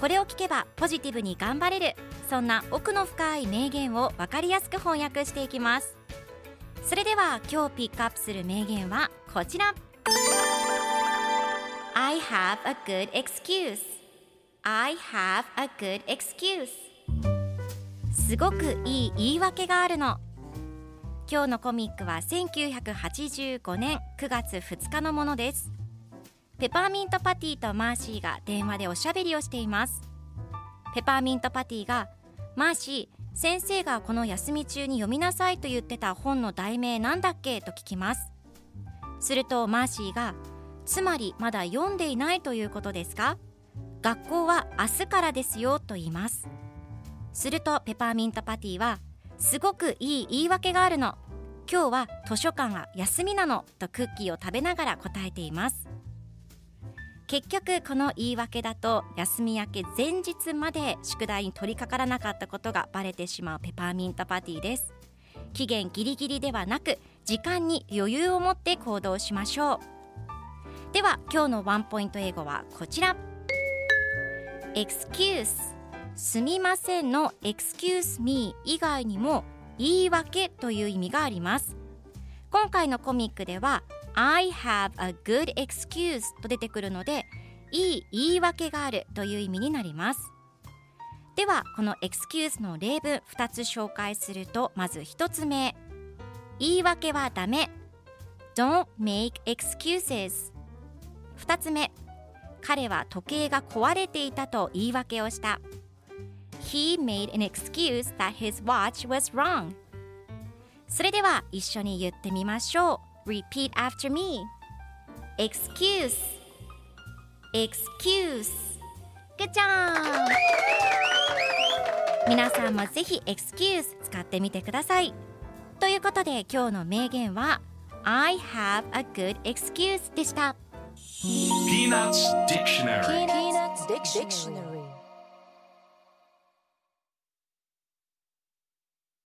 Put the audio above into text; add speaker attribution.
Speaker 1: これを聞けばポジティブに頑張れるそんな奥の深い名言を分かりやすく翻訳していきます。それでは今日ピックアップする名言はこちら。I have a good excuse. I have a good excuse. すごくいい言い訳があるの。今日のコミックは1985年9月2日のものです。ペパーミントパティとマーシーが電話でおしゃべりをしています。ペパーミントパティがマーシー先生がこの休み中に読みなさいと言ってた本の題名なんだっけと聞きます。するとマーシーがつまりまだ読んでいないということですか？学校は明日からですよと言います。するとペパーミントパティはすごくいい言い訳があるの。今日は図書館が休みなのとクッキーを食べながら答えています。結局この言い訳だと休み明け前日まで宿題に取り掛からなかったことがバレてしまうペパーミントパティです。期限ギリギリではなく時間に余裕を持って行動しましょう。では今日のワンポイント英語はこちら。Excuse すみませんの。Excuse me 以外にも言い訳という意味があります。今回のコミックでは I have a good excuse と出てくるのでいい言い訳があるという意味になります。ではこの excuse の例文2つ紹介するとまず1つ目。言い訳はダメ。Don't make excuses 2つ目。彼は時計が壊れていたと言い訳をした。He made an excuse that his watch was wrong それでは一緒に言ってみましょう。Repeat after me Excuse Excuse Good job 皆さんもぜひ Excuse 使ってみてくださいということで今日の名言は I have a good excuse でした
Speaker 2: Peanuts Dictionary
Speaker 3: Peanuts Dictionary.